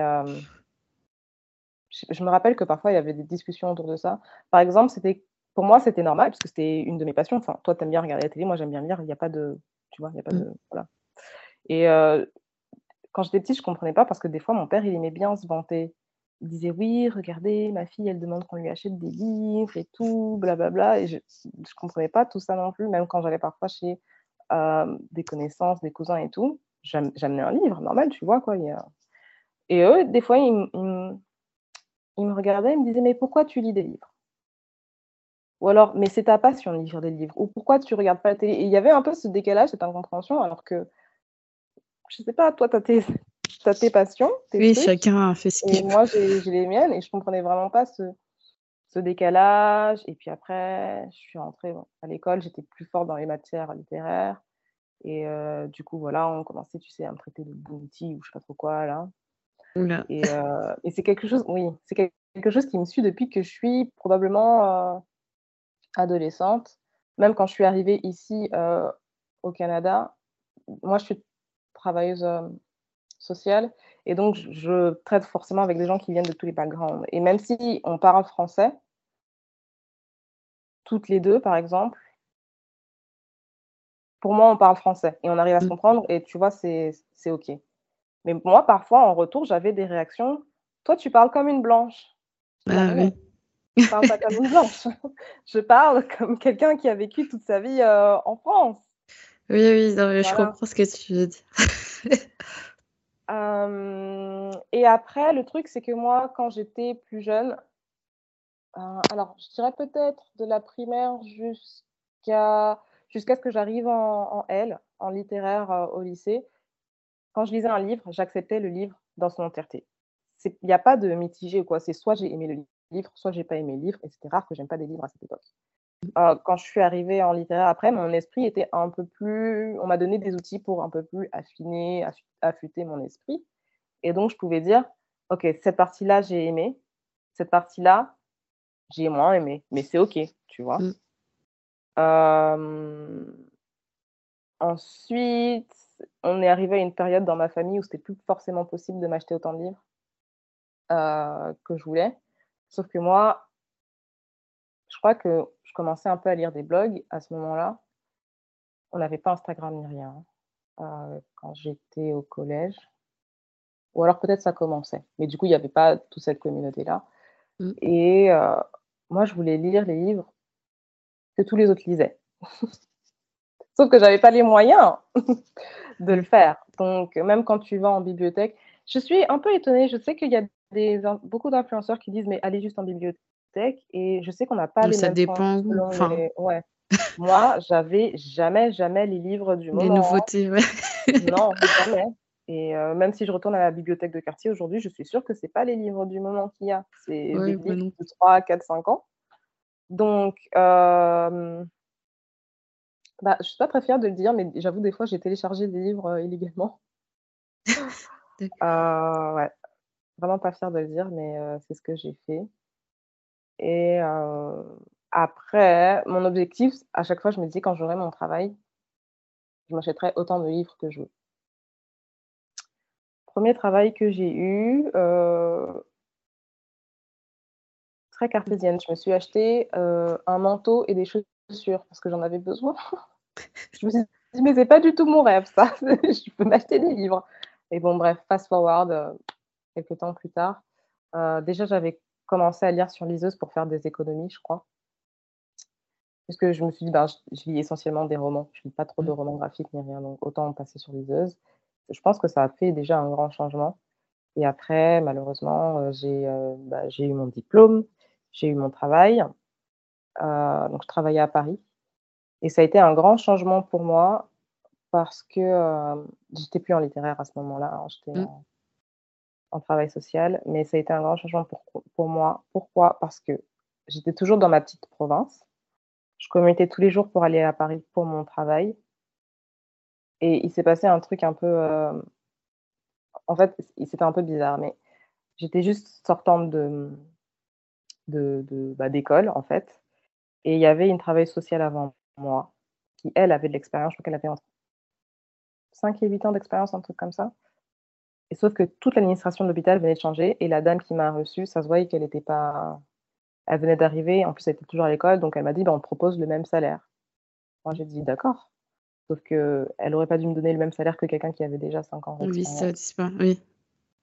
je, me rappelle que parfois il y avait des discussions autour de ça. Par exemple, c'était pour moi c'était normal parce que c'était une de mes passions. Enfin, toi t'aimes bien regarder la télé, moi j'aime bien lire. Il n'y a pas de, tu vois, il y a pas de, mmh. voilà. Et quand j'étais petite, je comprenais pas parce que des fois mon père il aimait bien se vanter. Il disait oui, regardez, ma fille, elle demande qu'on lui achète des livres et tout, blablabla. Et je ne comprenais pas tout ça non plus, même quand j'allais parfois chez des connaissances, des cousins et tout. J'amenais un livre, normal, tu vois, quoi. Et eux, des fois, ils, il me regardait, il me disait, mais pourquoi tu lis des livres? Ou alors, mais c'est ta passion de lire des livres Ou pourquoi tu regardes pas la télé? Et il y avait un peu ce décalage, cette incompréhension, alors que, je sais pas, toi, tu as tes, tes passions. oui, chacun a fait ce qu'il *laughs* Moi, j'ai les miennes et je comprenais vraiment pas ce, ce décalage. Et puis après, je suis rentrée à l'école, j'étais plus forte dans les matières littéraires. Et euh, du coup, voilà, on commençait, tu sais, à me traiter de bouti ou je sais pas trop quoi, là. Et, euh, et c'est quelque chose, oui, c'est quelque chose qui me suit depuis que je suis probablement euh, adolescente. Même quand je suis arrivée ici euh, au Canada, moi je suis travailleuse sociale et donc je traite forcément avec des gens qui viennent de tous les backgrounds. Et même si on parle français, toutes les deux par exemple, pour moi on parle français et on arrive à se mmh. comprendre et tu vois, c'est OK. Mais moi, parfois, en retour, j'avais des réactions. Toi, tu parles comme une blanche. Ah, oui. Je parle pas comme une blanche. *laughs* Je parle comme quelqu'un qui a vécu toute sa vie euh, en France. Oui, oui, je comprends ce que tu veux dire. *laughs* et après, le truc, c'est que moi, quand j'étais plus jeune, euh, alors, je dirais peut-être de la primaire jusqu'à jusqu'à ce que j'arrive en, en, L, en littéraire euh, au lycée, quand je lisais un livre, j'acceptais le livre dans son entièreté. Il n'y a pas de mitigé ou quoi. C'est soit j'ai aimé le livre, soit j'ai pas aimé le livre. Et c'était rare que j'aime pas des livres à cette époque. Euh, quand je suis arrivée en littéraire après, mon esprit était un peu plus. On m'a donné des outils pour un peu plus affiner, affûter mon esprit. Et donc, je pouvais dire Ok, cette partie-là, j'ai aimé. Cette partie-là, j'ai moins aimé. Mais c'est OK, tu vois. Mm. Euh, ensuite, on est arrivé à une période dans ma famille où c'était plus forcément possible de m'acheter autant de livres euh, que je voulais. Sauf que moi, je crois que je commençais un peu à lire des blogs à ce moment-là. On n'avait pas Instagram ni rien euh, quand j'étais au collège. Ou alors peut-être ça commençait. Mais du coup, il n'y avait pas toute cette communauté-là. Mmh. Et euh, moi, je voulais lire les livres que tous les autres lisaient. *laughs* Sauf que j'avais pas les moyens *laughs* de le faire. Donc, même quand tu vas en bibliothèque, je suis un peu étonnée. Je sais qu'il y a des, beaucoup d'influenceurs qui disent, mais allez juste en bibliothèque. Et je sais qu'on n'a pas les ça dépend. Enfin... Ouais. *laughs* Moi, j'avais jamais, jamais les livres du moment. Les nouveautés, ouais. *laughs* non, jamais. Et euh, même si je retourne à la bibliothèque de quartier aujourd'hui, je suis sûre que ce n'est pas les livres du moment qu'il y a. C'est des livres de 3, 4, 5 ans. Donc, euh, bah, je suis pas très fière de le dire, mais j'avoue, des fois, j'ai téléchargé des livres euh, illégalement. *laughs* Euh, ouais, vraiment pas fière de le dire, mais euh, c'est ce que j'ai fait. Et après, mon objectif, à chaque fois, je me dis quand j'aurai mon travail, je m'achèterai autant de livres que je veux. Premier travail que j'ai eu, très cartésienne. Je me suis acheté un manteau et des chaussures parce que j'en avais besoin. *laughs* je me suis dit, mais c'est pas du tout mon rêve, ça. *laughs* je peux m'acheter des livres. Et bon, bref, fast forward, euh, quelques temps plus tard. Euh, déjà, j'avais commencé à lire sur liseuse pour faire des économies, je crois. Puisque je me suis dit, ben, je, lis essentiellement des romans. Je lis pas trop de mmh. romans graphiques ni rien, donc autant passer sur liseuse. Je pense que ça a fait déjà un grand changement. Et après, malheureusement, euh, euh, bah, j'ai eu mon diplôme, j'ai eu mon travail. Euh, donc, je travaillais à Paris. Et ça a été un grand changement pour moi parce que j'étais plus en littéraire à ce moment-là. Hein. J'étais. En, travail social. Mais ça a été un grand changement pour, pour moi. Pourquoi? Parce que j'étais toujours dans ma petite province. Je commutais tous les jours pour aller à Paris pour mon travail. Et il s'est passé un truc un peu en fait, c'était un peu bizarre, mais j'étais juste sortante de, de, bah, d'école, en fait. Et il y avait une travailleuse sociale avant moi, qui, elle, avait de l'expérience. Je crois qu'elle avait entre 5 et 8 ans d'expérience, un truc comme ça. Et sauf que toute l'administration de l'hôpital venait de changer. Et la dame qui m'a reçue, ça se voyait qu'elle n'était pas. Elle venait d'arriver. En plus, elle était toujours à l'école. Donc, elle m'a dit bah, on propose le même salaire. Moi, j'ai dit d'accord. Sauf qu'elle n'aurait pas dû me donner le même salaire que quelqu'un qui avait déjà 5 ans. Oui, ça pas, oui.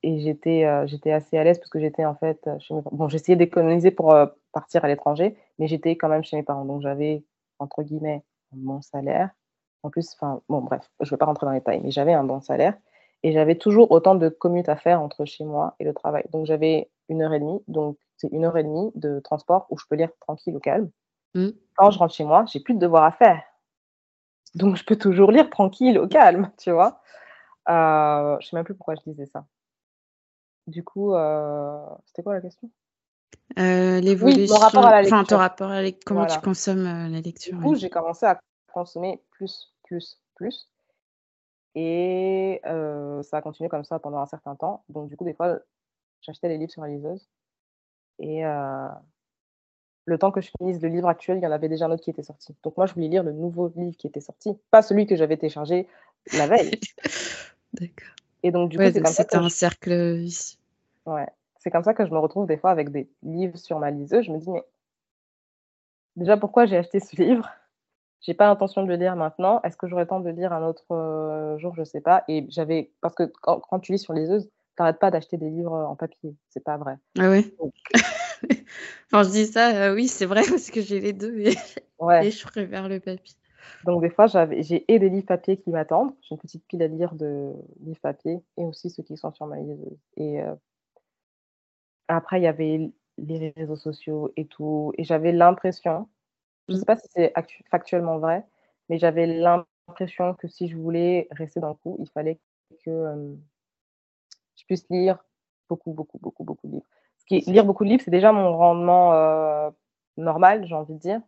Et j'étais euh, j'étais assez à l'aise parce que j'étais en fait chez mes Bon, j'essayais d'économiser pour euh, partir à l'étranger, mais j'étais quand même chez mes parents. Donc j'avais, entre guillemets, un bon salaire. En plus, enfin, bon, bref, je ne vais pas rentrer dans les détails, mais j'avais un bon salaire. Et j'avais toujours autant de commutes à faire entre chez moi et le travail. Donc j'avais une heure et demie. Donc c'est une heure et demie de transport où je peux lire tranquille au calme. Mmh. Quand je rentre chez moi, j'ai plus de devoirs à faire. Donc, je peux toujours lire tranquille, au calme, tu vois. Euh, je sais même plus pourquoi je disais ça. Du coup, euh, c'était quoi la question? Euh, L'évolution. Oui, rapport à la lecture. Enfin, ton rapport à comment tu consommes euh, la lecture. Du coup, j'ai commencé à consommer plus, plus, plus. Et ça a continué comme ça pendant un certain temps. Donc, du coup, des fois, j'achetais les livres sur la liseuse. Et le temps que je finisse le livre actuel, il y en avait déjà un autre qui était sorti. Donc moi, je voulais lire le nouveau livre qui était sorti, pas celui que j'avais téléchargé la veille. *laughs* D'accord. Et donc, du coup, c'est comme ça un cercle Ouais. C'est comme ça que je me retrouve des fois avec des livres sur ma liseuse. Je me dis, mais déjà, pourquoi j'ai acheté ce livre? J'ai pas l'intention de le lire maintenant. Est-ce que j'aurais le temps de le lire un autre euh, jour? Je sais pas. Et j'avais. Parce que quand, tu lis sur liseuse, t'arrêtes pas d'acheter des livres en papier. C'est pas vrai. Ah oui Quand *laughs* je dis ça, euh, oui, c'est vrai *laughs* parce que j'ai les deux et, *laughs* ouais. et je préfère le papier. Donc des fois, j'ai et des livres papier qui m'attendent. J'ai une petite pile à lire de livres papier et aussi ceux qui sont sur ma liseuse. Et euh, après, il y avait les réseaux sociaux et tout. Et j'avais l'impression, je ne sais pas si c'est factuellement vrai, mais j'avais l'impression que si je voulais rester dans le coup, il fallait que euh, je puisse lire beaucoup, beaucoup, beaucoup, beaucoup de livres lire beaucoup de livres, c'est déjà mon rendement euh, normal, j'ai envie de dire.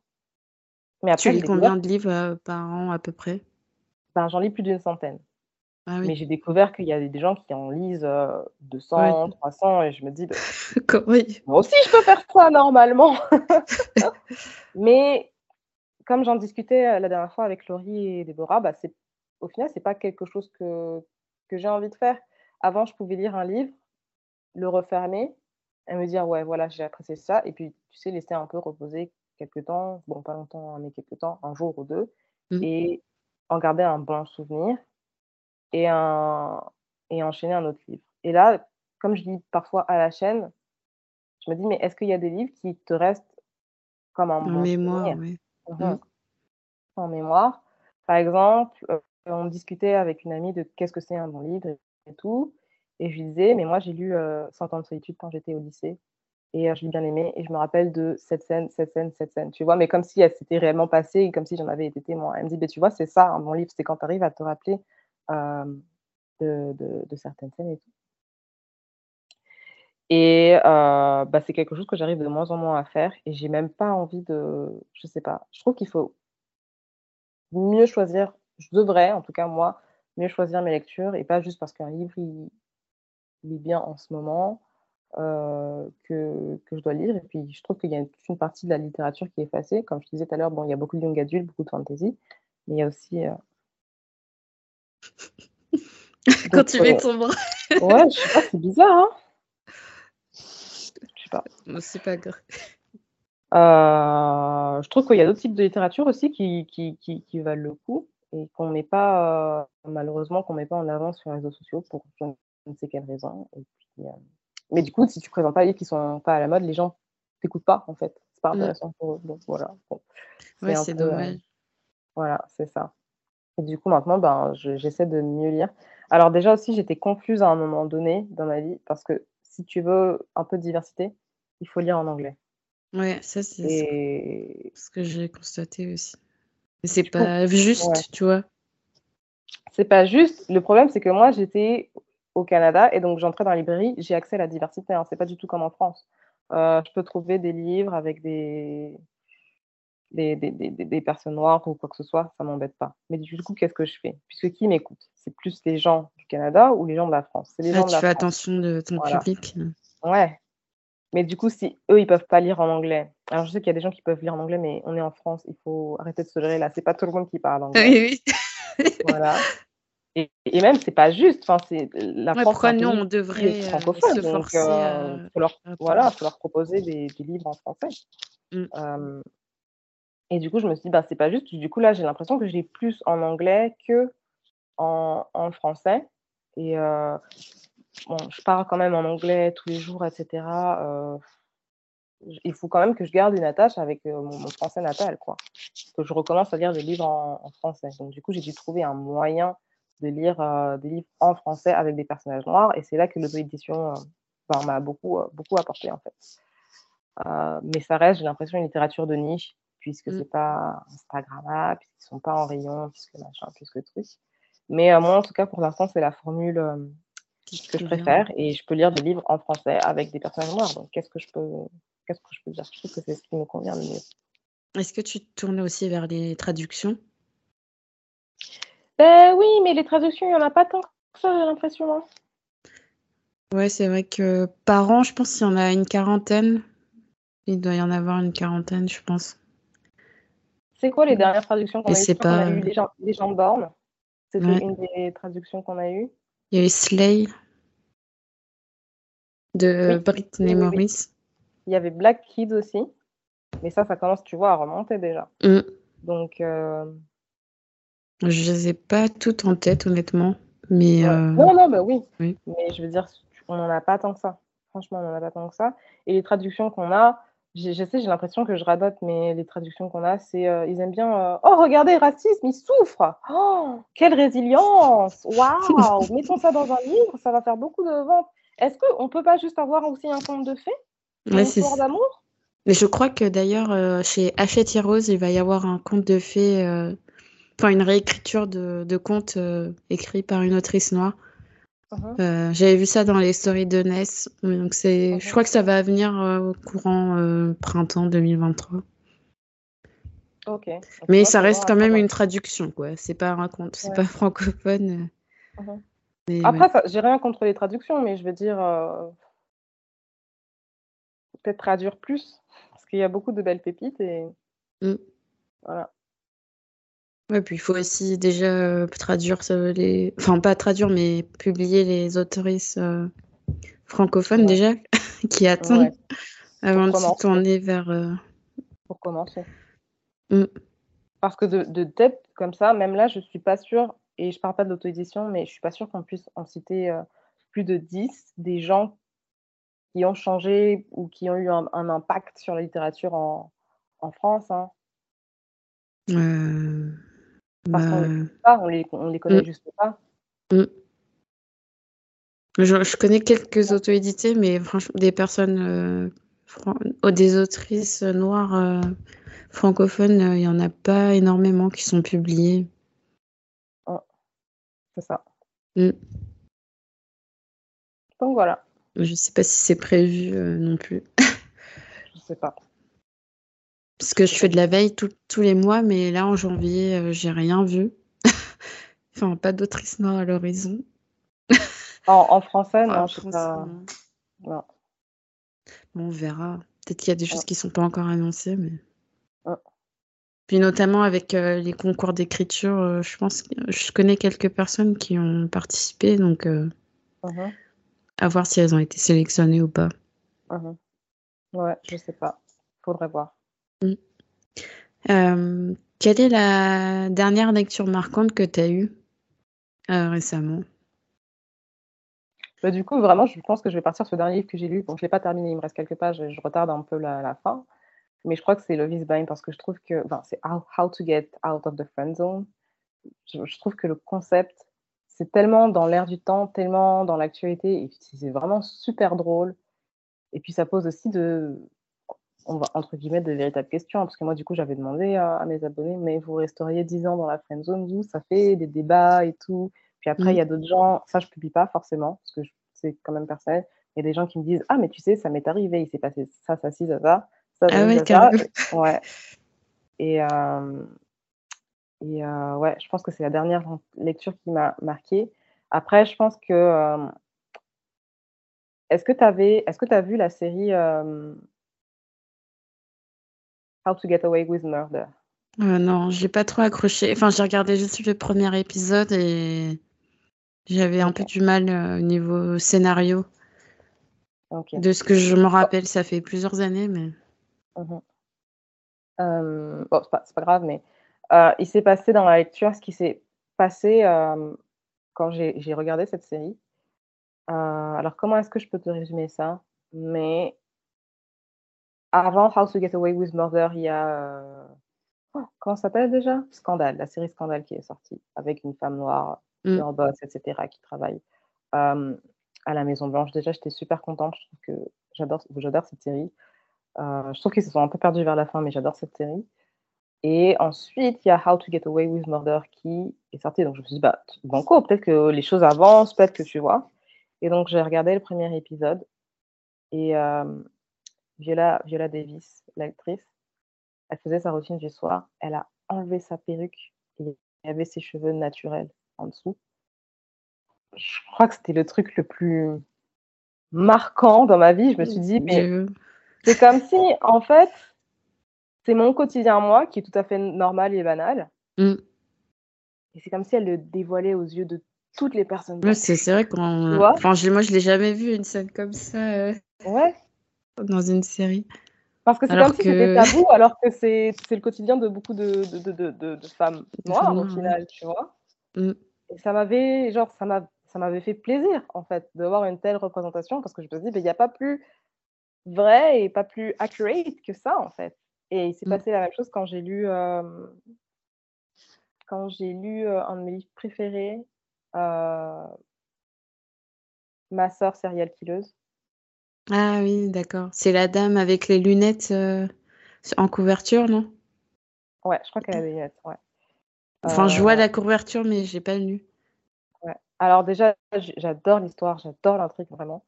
Mais après, tu lis combien de livres euh, par an à peu près? Ben, J'en lis plus d'une centaine. Ah Mais j'ai découvert qu'il y a des gens qui en lisent 200, euh, 300, et je me dis, bah, *laughs* moi aussi je peux faire ça normalement. *laughs* Mais comme j'en discutais la dernière fois avec Laurie et Déborah, bah, au final, c'est pas quelque chose que, que j'ai envie de faire. Avant, je pouvais lire un livre, le refermer, et me dire, ouais, voilà, j'ai apprécié ça. Et puis, tu sais, laisser un peu reposer quelques temps, bon, pas longtemps, mais quelques temps, un jour ou deux, mmh. et en garder un bon souvenir et, un, et enchaîner un autre livre. Et là, comme je dis parfois à la chaîne, je me dis, mais est-ce qu'il y a des livres qui te restent comme un bon mémoire, oui. Mmh. Mmh. En mémoire. Par exemple, euh, on discutait avec une amie de qu'est-ce que c'est un bon livre et tout. Et je lui disais, mais moi, j'ai lu euh, 100 ans de solitude quand j'étais au lycée. Et euh, je l'ai bien aimé. Et je me rappelle de cette scène, cette scène, cette scène. Tu vois, mais comme si elle s'était réellement passée et comme si j'en avais été témoin. Elle me dit, mais tu vois, c'est ça, un bon livre. C'est quand tu arrives à te rappeler de, de, certaines scènes et tout. Et euh, bah, c'est quelque chose que j'arrive de moins en moins à faire. Et j'ai même pas envie de. Je sais pas. Je trouve qu'il faut mieux choisir. Je devrais, en tout cas, moi, mieux choisir mes lectures et pas juste parce qu'un livre, il, est bien en ce moment euh, que, que, je dois lire. Et puis, je trouve qu'il y a une, partie de la littérature qui est effacée. Comme je disais tout à l'heure, bon, il y a beaucoup de young adultes, beaucoup de fantasy, mais il y a aussi. Euh... Quand tu mets ton bras. ouais, je sais pas, c'est bizarre, hein Je sais pas. C'est pas grave. Euh, je trouve qu'il y a d'autres types de littérature aussi qui, qui, qui, qui valent le coup et qu'on met pas, euh, malheureusement, qu'on met pas en avant sur les réseaux sociaux pour ne sais quelle raison. Et puis, euh, Mais du coup, si tu présentes pas des livres qui sont pas à la mode, les gens t'écoutent pas, en fait. C'est pas Mm. intéressant pour eux. Donc voilà. Bon. C'est euh, dommage. voilà, c'est ça. Et du coup, maintenant, ben, je- j'essaie de mieux lire. Alors déjà aussi, j'étais confuse à un moment donné dans ma vie parce que si tu veux un peu de diversité, il faut lire en anglais. Ouais, ça, c'est ce Et ce que j'ai constaté aussi. Mais c'est coup, pas juste, ouais. tu vois. c'est pas juste. Le problème, c'est que moi, j'étais au Canada et donc j'entrais dans la librairie, j'ai accès à la diversité. Hein, c'est pas du tout comme en France. Euh, je peux trouver des livres avec des des, des, des, des- personnes noires ou quoi que ce soit, ça m'embête pas. Mais du coup, qu'est-ce que je fais? Puisque qui m'écoute? C'est plus les gens du Canada ou les gens de la France? C'est les Là, gens de tu la fais France. attention de ton Voilà. public. Ouais. Mais du coup, si eux, ils peuvent pas lire en anglais. Alors, je sais qu'il y a des gens qui peuvent lire en anglais, mais on est en France, il faut arrêter de se leurrer là. C'est pas tout le monde qui parle anglais. Oui, oui. *laughs* Voilà. Et, et même, c'est pas juste. Enfin, c'est la Ouais, France, pourquoi nous, on devrait euh, francophone, se donc forcer euh, à, faut leur, à voilà, faut leur proposer des, des livres en français. Mm. Euh, et du coup, je me suis dit, bah, c'est pas juste. Du coup, là, j'ai l'impression que j'ai plus en anglais que en, français. Et euh, je parle quand même en anglais tous les jours, etc. Euh, il faut quand même que je garde une attache avec euh, mon, français natal, quoi. Que je recommence à lire des livres en, français. Donc, du coup, j'ai dû trouver un moyen de lire des livres en français avec des personnages noirs. Et c'est là que l'auto-édition m'a beaucoup, beaucoup apporté, en fait. Mais ça reste, j'ai l'impression, une littérature de niche, puisque Mm. c'est pas Instagrammable, puisqu'ils sont pas en rayon, puisque machin, puisque truc. Mais euh, moi, en tout cas, pour l'instant, c'est la formule euh, que je préfère et je peux lire des livres en français avec des personnages noirs. Donc, qu'est-ce que je peux, qu'est-ce que je peux dire? Je trouve que c'est ce qui me convient le mieux. Est-ce que tu te tournais aussi vers les traductions? Ben oui, mais les traductions, il n'y en a pas tant que ça, j'ai l'impression. hein. Ouais, c'est vrai que par an, je pense qu'il y en a une quarantaine. Il doit y en avoir une quarantaine, je pense. C'est quoi les dernières traductions qu'on a eues? a pas- eu Les gens, les gens de borne. C'était Ouais. une des traductions qu'on a eues. Il y a eu Slay de Oui, Britney. Morris. Il y avait Black Kids aussi. Mais ça, ça commence, tu vois, à remonter déjà. Mm. Donc, euh, Je les ai pas toutes en tête, honnêtement. Mais ouais. euh, non, non, bah oui. oui. Mais je veux dire, on n'en a pas tant que ça. Franchement, on n'en a pas tant que ça. Et les traductions qu'on a, je sais, j'ai l'impression que je radote, mais les traductions qu'on a, c'est, euh, ils aiment bien. euh, oh, regardez, racisme, il souffre. Oh, quelle résilience. Waouh, *laughs* mettons ça dans un livre, ça va faire beaucoup de ventes. Est-ce qu'on peut pas juste avoir aussi un conte de fées, une ouais, c'est histoire d'amour? Mais je crois que d'ailleurs, euh, chez Hachette Heroes, il va y avoir un conte de fées, enfin une réécriture de, de conte écrit par une autrice noire. Mhm. Euh, J'avais vu ça dans les stories de Ness. Donc c'est, je crois que ça va venir euh, au courant euh, printemps 2023. Ok. Donc, Mais ça reste quand même une traduction, quoi. C'est pas un conte, c'est Ouais. pas *laughs* francophone. euh, mais Après, ouais. j'ai rien contre les traductions, mais je veux dire, euh, peut-être traduire plus, parce qu'il y a beaucoup de belles pépites et Mm. voilà. Ouais, puis il faut aussi déjà euh, traduire euh, les, enfin pas traduire, mais publier les autoristes euh, francophones Ouais. déjà *laughs* qui attendent Ouais, avant de se tourner vers. euh, pour commencer. Mm. Parce que de, de tête, comme ça, même là, je suis pas sûre, et je parle pas de l'auto-édition, mais je suis pas sûre qu'on puisse en citer euh, plus de 10 des gens qui ont changé ou qui ont eu un, un impact sur la littérature en, en France. Hein. Euh, Parce qu'on bah, les, pas, on les, on les connaît Mm. juste pas. je, je connais quelques auto-édités, mais franchement, des personnes, euh, fran- oh, des autrices noires euh, francophones, euh, il y en a pas énormément qui sont publiées. C'est ça. Mm. Donc voilà, Je sais pas si c'est prévu euh, non plus. je sais pas. Parce que je fais de la veille tout- tous les mois, mais là en janvier, euh, j'ai rien vu. *laughs* enfin, pas d'autrice noire à l'horizon. *laughs* En, en français, non, en je sais France, pas. non. Bon, on verra. Peut-être qu'il y a des choses Ouais. qui sont pas encore annoncées, mais. Ouais. Puis notamment avec euh, les concours d'écriture, euh, je pense que je connais quelques personnes qui ont participé, donc euh, Mhm, à voir si elles ont été sélectionnées ou pas. mhm. Ouais, je sais pas. Faudrait voir. Euh, quelle est la dernière lecture marquante que tu as eue euh, récemment? Bah, du coup, vraiment, je pense que je vais partir sur le dernier livre que j'ai lu. Bon, je ne l'ai pas terminé, il me reste quelques pages, je retarde un peu la, fin. Mais je crois que c'est Love is Blind parce que je trouve que, c'est how, to get out of the friend zone. Je, trouve que le concept, c'est tellement dans l'air du temps, tellement dans l'actualité, c'est vraiment super drôle. Et puis ça pose aussi de, on va, entre guillemets, de véritables questions. Parce que moi, du coup, j'avais demandé à, mes abonnés, mais vous resteriez 10 ans dans la friend zone, vous, ça fait des débats et tout. Puis après, il y a d'autres gens, ça, je publie pas forcément, parce que c'est quand même personnel. Il y a des gens qui me disent, ah, mais tu sais, ça m'est arrivé, il s'est passé ça, ça, ci, ça, ça ah ouais, carrément. Ouais. Et, euh, et euh, ouais, je pense que c'est la dernière lecture qui m'a marqué. Après, je pense que. Euh, est-ce que tu avais. Est-ce que tu as vu la série How to Get Away with Murder Non, j'ai pas trop accroché. Enfin, j'ai regardé juste le premier épisode et j'avais un peu du mal au niveau scénario. De ce que je me rappelle, ça fait plusieurs années, mais. Mmh bon, c'est pas, pas, grave, mais il s'est passé dans la lecture ce qui s'est passé quand j'ai regardé cette série. alors, comment est-ce que je peux te résumer ça? Mais avant How to Get Away with Murder, il y a. Oh, comment ça s'appelle déjà? Scandale, la série Scandale qui est sortie avec une femme noire, mmh. en boss, etc., qui travaille à la Maison Blanche. Déjà, j'étais super contente. Je trouve que j'adore cette série. Euh, je trouve qu'ils se sont un peu perdus vers la fin, mais j'adore cette série. Et ensuite, il y a How to Get Away with Murder qui est sorti. Donc je me suis dit, bah, banco, peut-être que les choses avancent, peut-être que tu vois. Et donc j'ai regardé le premier épisode. Et euh, Viola, Viola Davis, l'actrice, elle faisait sa routine du soir. Elle a enlevé sa perruque et il y avait ses cheveux naturels en dessous. Je crois que c'était le truc le plus marquant dans ma vie. Je me suis dit, mais c'est comme si, en fait, c'est mon quotidien moi qui est tout à fait normal et banal. Mm. Et c'est comme si elle le dévoilait aux yeux de toutes les personnes. c'est vrai qu'on. Enfin, moi, je l'ai jamais vu une scène comme ça. Euh, ouais. Dans une série. Parce que c'est comme si c'était tabou, alors que c'est le quotidien de beaucoup de, de, de, de femmes noires, au final, tu vois. Mm. Et ça m'avait, genre, ça m'avait fait plaisir, en fait, de voir une telle représentation, parce que je me suis dit, il n'y a pas plus vrai et pas plus accurate que ça, en fait. Et il s'est mmh. passé la même chose quand j'ai lu, quand j'ai lu un de mes livres préférés, Ma sœur serial killeuse. Ah oui, d'accord. C'est la dame avec les lunettes en couverture, non? Ouais, je crois qu'elle a des lunettes, ouais. Enfin, je vois la couverture, mais j'ai pas lu. Ouais. Alors déjà, j'adore l'histoire, j'adore l'intrigue, vraiment.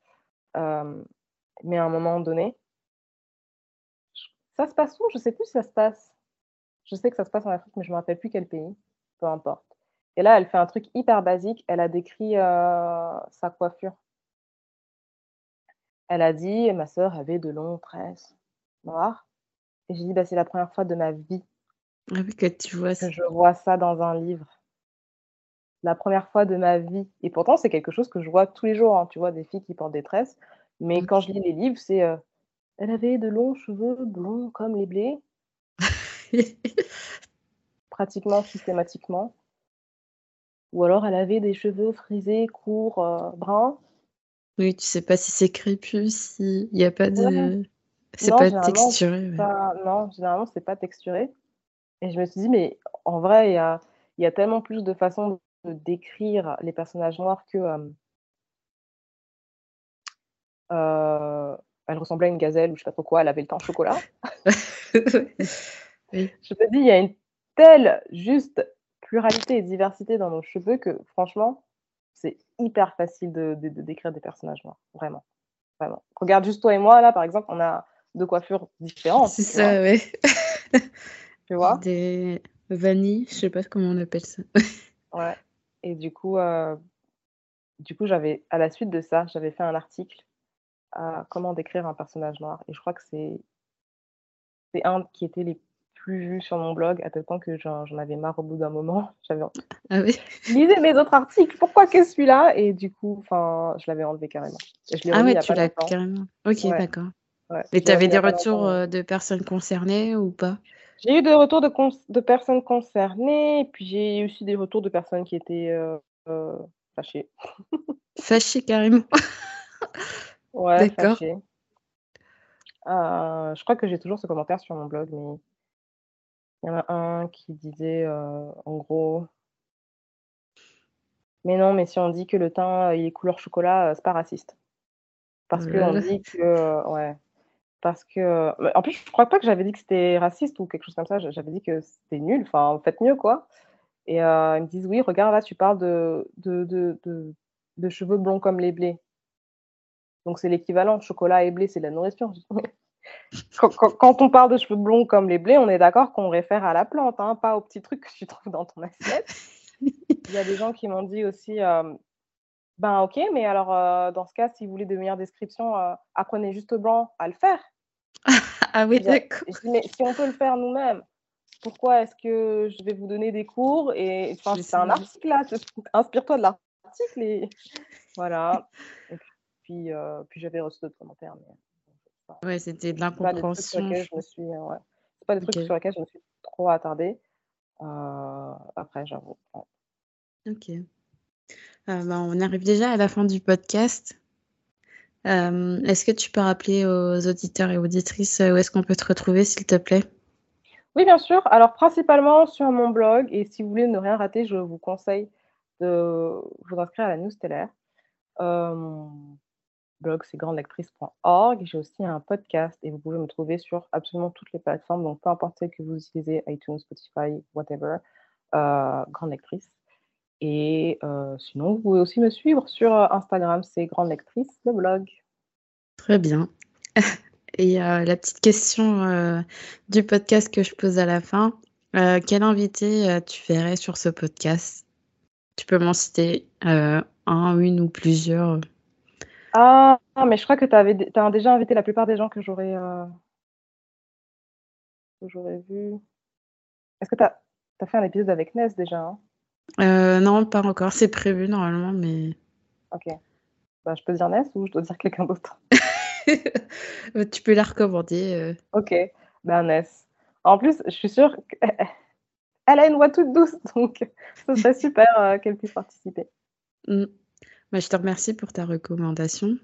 Mais à un moment donné, ça se passe où? Je sais plus si ça se passe. Je sais que ça se passe en Afrique, mais je me rappelle plus quel pays. Peu importe. Et là, elle fait un truc hyper basique. Elle a décrit euh, sa coiffure. Elle a dit, ma sœur avait de longs tresses noirs. Et j'ai dit, bah, c'est la première fois de ma vie ah que tu vois que je vois ça dans un livre. La première fois de ma vie. Et pourtant, c'est quelque chose que je vois tous les jours. Hein. Tu vois, des filles qui portent des tresses. Mais quand je lis les livres, c'est elle avait de longs cheveux blonds comme les blés. *laughs* Pratiquement systématiquement. Ou alors elle avait des cheveux frisés, courts, bruns. Oui, tu sais pas si c'est crépus, s'il n'y a pas de. C'est pas texturé. Non, généralement, c'est pas texturé. Et je me suis dit, mais en vrai, il y a, y a, tellement plus de façons de décrire les personnages noirs que, euh, elle ressemblait à une gazelle ou je sais pas trop quoi, elle avait le teint chocolat. *laughs* *laughs* Je te dis, il y a une telle juste pluralité et diversité dans nos cheveux que franchement, c'est hyper facile de, décrire des personnages noirs, vraiment. Vraiment. Regarde juste toi et moi, là, par exemple, on a deux coiffures différentes. C'est ça, oui. *laughs* tu vois? Des vanilles, je sais pas comment on appelle ça. *laughs* ouais. Et du coup, euh, du coup, j'avais, à la suite de ça, j'avais fait un article comment décrire un personnage noir. Et je crois que c'est un qui était les plus sur mon blog, à tel point que j'en avais marre au bout d'un moment. *laughs* J'avais ah oui. *laughs* lisez mes autres articles, pourquoi que celui-là? Et du coup, enfin, je l'avais enlevé carrément. ah ouais, tu l'as carrément. Ok, d'accord. Et tu avais des retours euh, de personnes concernées ou pas? J'ai eu des retours de, de personnes concernées, puis j'ai eu aussi des retours de personnes qui étaient euh, euh, fâché. *laughs* Fâché carrément. ouais. Euh, je crois que j'ai toujours ce commentaire sur mon blog, mais il y en a un qui disait euh, en gros Mais non, mais si on dit que le teint il est couleur chocolat, c'est pas raciste. Parce qu'on dit que. ouais. Parce que. En plus, je crois pas que j'avais dit que c'était raciste ou quelque chose comme ça. J'avais dit que c'était nul. Enfin, faites mieux, quoi. Et euh, ils me disent Oui, regarde, là, tu parles de, de, de, de, cheveux blonds comme les blés. Donc, c'est l'équivalent. Chocolat et blé, c'est de la nourriture. Quand, quand, on parle de cheveux blonds comme les blés, on est d'accord qu'on réfère à la plante, hein, pas au petit truc que tu trouves dans ton assiette. Il y a des gens qui m'ont dit aussi euh, Ben, ok, mais alors, euh, dans ce cas, si vous voulez de meilleures descriptions, apprenez juste blanc à le faire. ah oui, d'accord. Mais si on peut le faire nous-mêmes, pourquoi est-ce que je vais vous donner des cours et enfin c'est un article là *laughs* inspire-toi de l'article et voilà et puis euh, puis j'avais reçu d'autres commentaires mais ouais c'était de l'incompréhension je me suis euh, ouais. c'est pas des trucs sur lesquels je me suis trop attardée. Euh, après j'avoue ok. Bah, on arrive déjà à la fin du podcast. Est-ce que tu peux rappeler aux auditeurs et auditrices où est-ce qu'on peut te retrouver s'il te plaît? Oui, bien sûr. Alors, principalement sur mon blog, et si vous voulez ne rien rater, je vous conseille de vous inscrire à la newsletter. Euh, mon blog, c'est grandelectrice.org. J'ai aussi un podcast et vous pouvez me trouver sur absolument toutes les plateformes, donc peu importe celle que vous utilisez, iTunes, Spotify, whatever, euh, Grande Lectrice. Et euh, sinon, vous pouvez aussi me suivre sur Instagram, c'est Grande Lectrice, le blog. Très bien. *laughs* Et euh, la petite question euh, du podcast que je pose à la fin, euh, quel invité tu verrais sur ce podcast? Tu peux m'en citer un, une ou plusieurs? Ah, mais je crois que tu as déjà invité la plupart des gens que j'aurais j'aurais vu. Est-ce que tu as, fait un épisode avec Ness déjà hein? Non, pas encore. C'est prévu normalement, mais. Ok. Bah, je peux dire Ness ou je dois dire quelqu'un d'autre? *laughs* Tu peux la recommander. Euh. Ok, ben En plus, je suis sûre qu'elle *laughs* a une voix toute douce, donc *laughs* ce serait super euh, qu'elle puisse participer. Mm. Bah, je te remercie pour ta recommandation.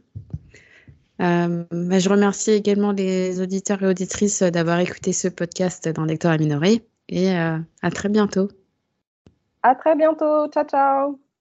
Euh, bah, je remercie également les auditeurs et auditrices d'avoir écouté ce podcast dans Lecteur à minoré et à très bientôt. À très bientôt. Ciao, ciao.